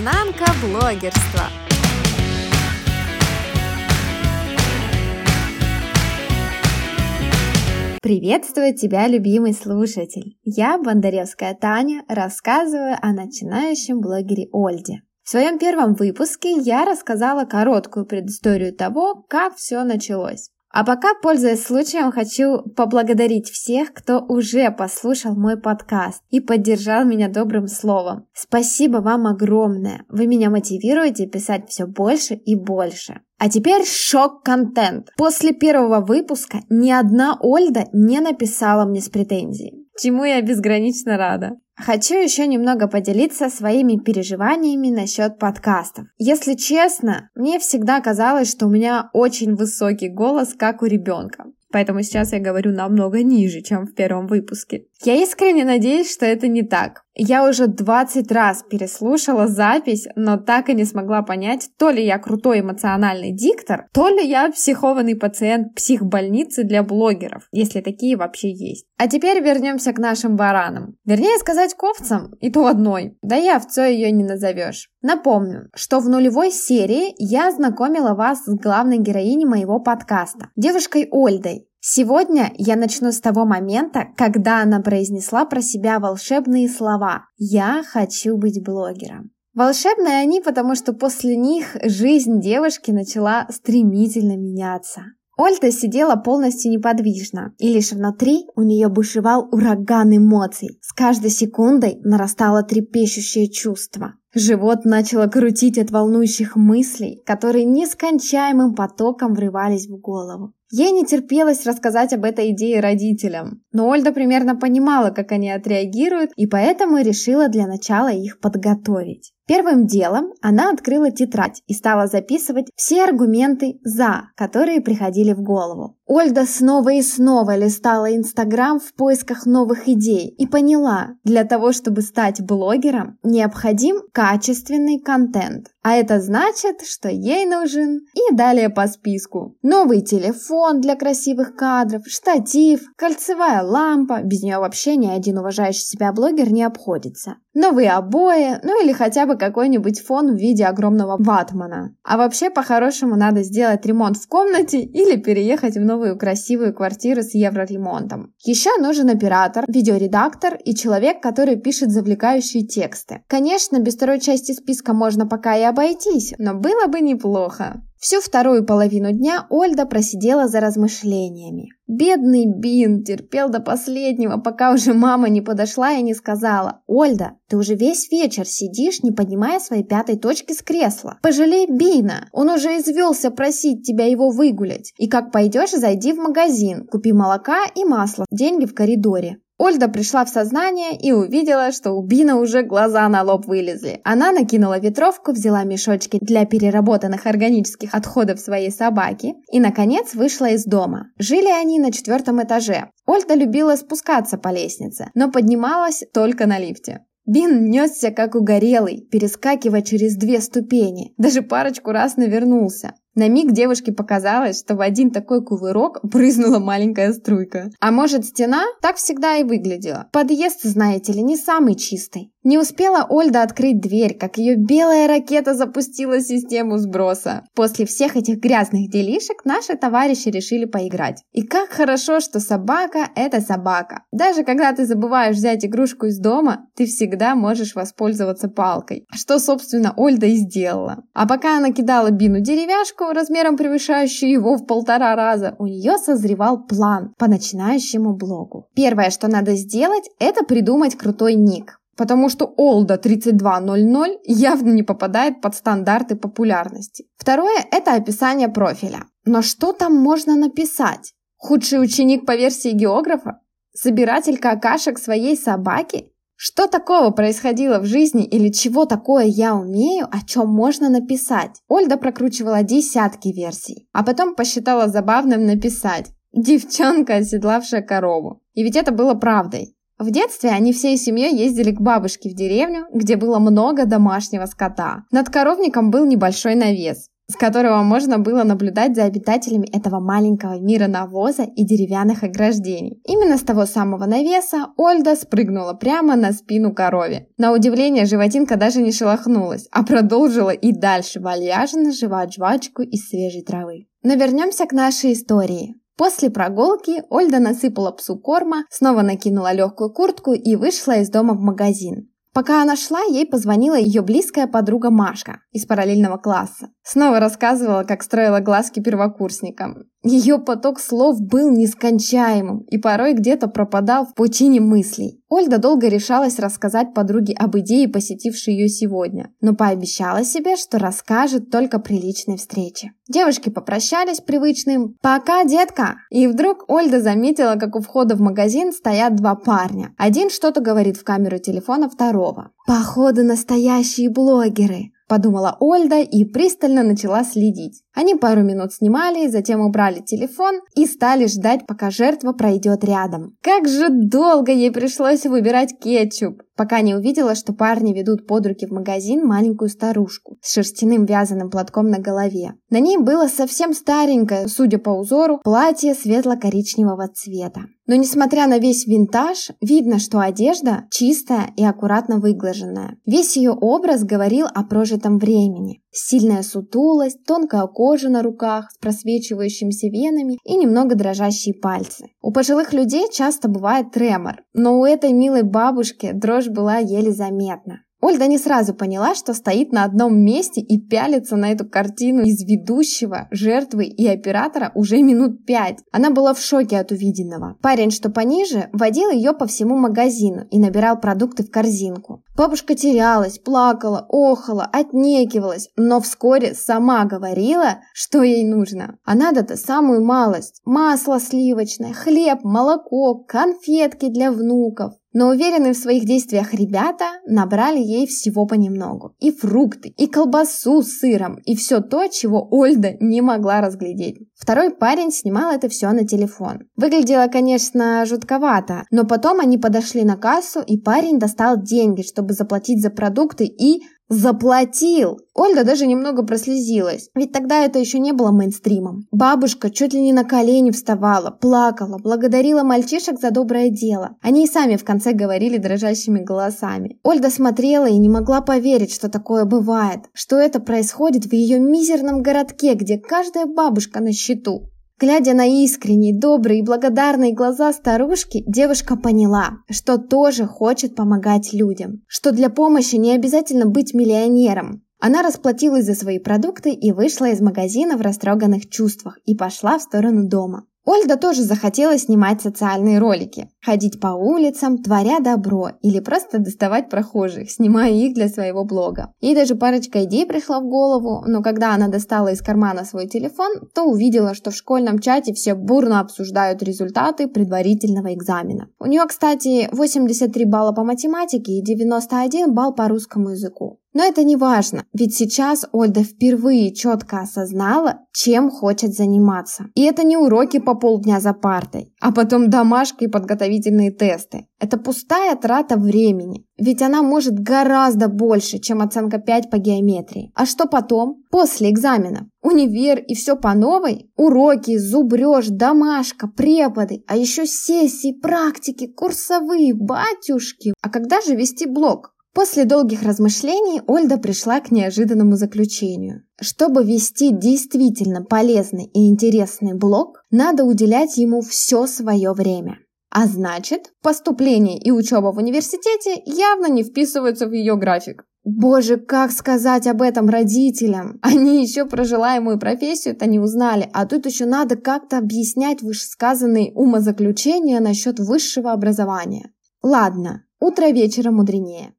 Изнанка блогерства. Приветствую тебя, любимый слушатель! Я, Бондаревская Таня, рассказываю о начинающем блогере Ольде. В своем первом выпуске я рассказала короткую предысторию того, как все началось. А пока, пользуясь случаем, хочу поблагодарить всех, кто уже послушал мой подкаст и поддержал меня добрым словом. Спасибо вам огромное. Вы меня мотивируете писать все больше и больше. А теперь шок-контент. После первого выпуска ни одна Ольда не написала мне с претензией. Чему я безгранично рада. Хочу еще немного поделиться своими переживаниями насчет подкастов. Если честно, мне всегда казалось, что у меня очень высокий голос, как у ребенка. Поэтому сейчас я говорю намного ниже, чем в первом выпуске. Я искренне надеюсь, что это не так. Я уже 20 раз переслушала запись, но так и не смогла понять, то ли я крутой эмоциональный диктор, то ли я психованный пациент психбольницы для блогеров, если такие вообще есть. А теперь вернемся к нашим баранам. Вернее сказать, к овцам, и то одной. Да и овцой ее не назовешь. Напомню, что в нулевой серии я знакомила вас с главной героиней моего подкаста, девушкой Ольдой, Сегодня я начну с того момента, когда она произнесла про себя волшебные слова «Я хочу быть блогером». Волшебные они, потому что после них жизнь девушки начала стремительно меняться. Ольда сидела полностью неподвижно, и лишь внутри у нее бушевал ураган эмоций. С каждой секундой нарастало трепещущее чувство. Живот начало крутить от волнующих мыслей, которые нескончаемым потоком врывались в голову. Ей не терпелось рассказать об этой идее родителям, но Ольда примерно понимала, как они отреагируют, и поэтому решила для начала их подготовить. Первым делом она открыла тетрадь и стала записывать все аргументы «за», которые приходили в голову. Ольда снова и снова листала Инстаграм в поисках новых идей и поняла, для того, чтобы стать блогером, необходим качественный контент. А это значит, что ей нужен и далее по списку. Новый телефон для красивых кадров, штатив, кольцевая лампа, без нее вообще ни один уважающий себя блогер не обходится. Новые обои, ну или хотя бы какой-нибудь фон в виде огромного ватмана. А вообще по-хорошему надо сделать ремонт в комнате или переехать в новую красивую квартиру с евроремонтом. Еще нужен оператор, видеоредактор и человек, который пишет завлекающие тексты. Конечно, без второй части списка можно пока и обойтись, но было бы неплохо. Всю вторую половину дня Ольда просидела за размышлениями. Бедный Бин терпел до последнего, пока уже мама не подошла и не сказала «Ольда, ты уже весь вечер сидишь, не поднимая своей пятой точки с кресла. Пожалей Бина, он уже извелся просить тебя его выгулять. И как пойдешь, зайди в магазин, купи молока и масло, деньги в коридоре». Ольда пришла в сознание и увидела, что у Бина уже глаза на лоб вылезли. Она накинула ветровку, взяла мешочки для переработанных органических отходов своей собаки и, наконец, вышла из дома. Жили они на четвертом этаже. Ольда любила спускаться по лестнице, но поднималась только на лифте. Бин несся как угорелый, перескакивая через две ступени. Даже парочку раз навернулся. На миг девушке показалось, что в один такой кувырок брызнула маленькая струйка. А может, стена так всегда и выглядела. Подъезд, знаете ли, не самый чистый. Не успела Ольда открыть дверь, как ее белая ракета запустила систему сброса. После всех этих грязных делишек наши товарищи решили поиграть. И как хорошо, что собака – это собака. Даже когда ты забываешь взять игрушку из дома, ты всегда можешь воспользоваться палкой. Что, собственно, Ольда и сделала. А пока она кидала Бину деревяшку, размером превышающую его в полтора раза, у нее созревал план по начинающему блогу. Первое, что надо сделать, это придумать крутой ник потому что Олда 3200 явно не попадает под стандарты популярности. Второе – это описание профиля. Но что там можно написать? Худший ученик по версии географа? Собиратель какашек своей собаки? Что такого происходило в жизни или чего такое я умею, о чем можно написать? Ольда прокручивала десятки версий, а потом посчитала забавным написать «Девчонка, оседлавшая корову». И ведь это было правдой. В детстве они всей семьей ездили к бабушке в деревню, где было много домашнего скота. Над коровником был небольшой навес. С которого можно было наблюдать за обитателями этого маленького мира навоза и деревянных ограждений. Именно с того самого навеса Ольда спрыгнула прямо на спину корове. На удивление, животинка даже не шелохнулась, а продолжила и дальше вальяжно жевать жвачку из свежей травы. Но вернемся к нашей истории. После прогулки Ольда насыпала псу корма, снова накинула легкую куртку и вышла из дома в магазин. Пока она шла, ей позвонила ее близкая подруга Машка из параллельного класса. Снова рассказывала, как строила глазки первокурсникам. Ее поток слов был нескончаемым и порой где-то пропадал в пучине мыслей. Ольга долго решалась рассказать подруге об идее, посетившей ее сегодня, но пообещала себе, что расскажет только при личной встрече. Девушки попрощались привычным «Пока, детка!» И вдруг Ольга заметила, как у входа в магазин стоят два парня. Один что-то говорит в камеру телефона второго. «Походу, настоящие блогеры!» подумала Ольда и пристально начала следить. Они пару минут снимали, затем убрали телефон и стали ждать, пока жертва пройдет рядом. Как же долго ей пришлось выбирать кетчуп, пока не увидела, что парни ведут под руки в магазин маленькую старушку с шерстяным вязаным платком на голове. На ней было совсем старенькое, судя по узору, платье светло-коричневого цвета. Но несмотря на весь винтаж, видно, что одежда чистая и аккуратно выглаженная. Весь ее образ говорил о прожитом времени. Сильная сутулость, тонкая на руках с просвечивающимися венами и немного дрожащие пальцы. У пожилых людей часто бывает тремор, но у этой милой бабушки дрожь была еле заметна. Ольга не сразу поняла, что стоит на одном месте и пялится на эту картину из ведущего, жертвы и оператора уже минут пять. Она была в шоке от увиденного. Парень, что пониже, водил ее по всему магазину и набирал продукты в корзинку. Бабушка терялась, плакала, охала, отнекивалась, но вскоре сама говорила, что ей нужно. А надо-то самую малость. Масло сливочное, хлеб, молоко, конфетки для внуков. Но уверенные в своих действиях ребята набрали ей всего понемногу. И фрукты, и колбасу с сыром, и все то, чего Ольда не могла разглядеть. Второй парень снимал это все на телефон. Выглядело, конечно, жутковато, но потом они подошли на кассу, и парень достал деньги, чтобы заплатить за продукты и Заплатил! Ольга даже немного прослезилась, ведь тогда это еще не было мейнстримом. Бабушка чуть ли не на колени вставала, плакала, благодарила мальчишек за доброе дело. Они и сами в конце говорили дрожащими голосами. Ольга смотрела и не могла поверить, что такое бывает, что это происходит в ее мизерном городке, где каждая бабушка на счету. Глядя на искренние, добрые и благодарные глаза старушки, девушка поняла, что тоже хочет помогать людям, что для помощи не обязательно быть миллионером. Она расплатилась за свои продукты и вышла из магазина в растроганных чувствах и пошла в сторону дома. Ольга тоже захотела снимать социальные ролики, ходить по улицам, творя добро или просто доставать прохожих, снимая их для своего блога. Ей даже парочка идей пришла в голову, но когда она достала из кармана свой телефон, то увидела, что в школьном чате все бурно обсуждают результаты предварительного экзамена. У нее, кстати, 83 балла по математике и 91 балл по русскому языку. Но это не важно, ведь сейчас Ольда впервые четко осознала, чем хочет заниматься. И это не уроки по полдня за партой, а потом домашки и подготовительные тесты. Это пустая трата времени, ведь она может гораздо больше, чем оценка 5 по геометрии. А что потом? После экзамена. Универ и все по новой? Уроки, зубреж, домашка, преподы, а еще сессии, практики, курсовые, батюшки. А когда же вести блог? После долгих размышлений Ольда пришла к неожиданному заключению. Чтобы вести действительно полезный и интересный блог, надо уделять ему все свое время. А значит, поступление и учеба в университете явно не вписываются в ее график. Боже, как сказать об этом родителям? Они еще про желаемую профессию-то не узнали, а тут еще надо как-то объяснять вышесказанные умозаключения насчет высшего образования. Ладно, утро вечера мудренее.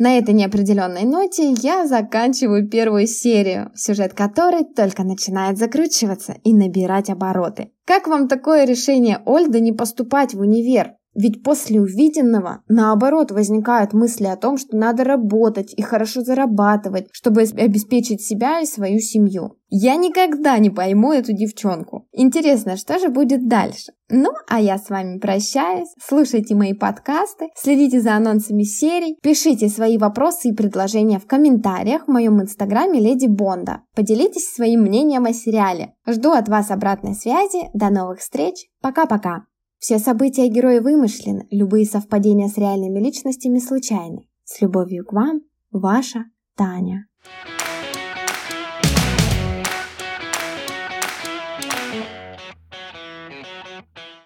На этой неопределенной ноте я заканчиваю первую серию, сюжет которой только начинает закручиваться и набирать обороты. Как вам такое решение Ольды не поступать в универ? Ведь после увиденного, наоборот, возникают мысли о том, что надо работать и хорошо зарабатывать, чтобы обеспечить себя и свою семью. Я никогда не пойму эту девчонку. Интересно, что же будет дальше? Ну, а я с вами прощаюсь. Слушайте мои подкасты, следите за анонсами серий, пишите свои вопросы и предложения в комментариях в моем инстаграме Леди Бонда. Поделитесь своим мнением о сериале. Жду от вас обратной связи. До новых встреч. Пока-пока. Все события и герои вымышлены, любые совпадения с реальными личностями случайны. С любовью к вам, ваша Таня.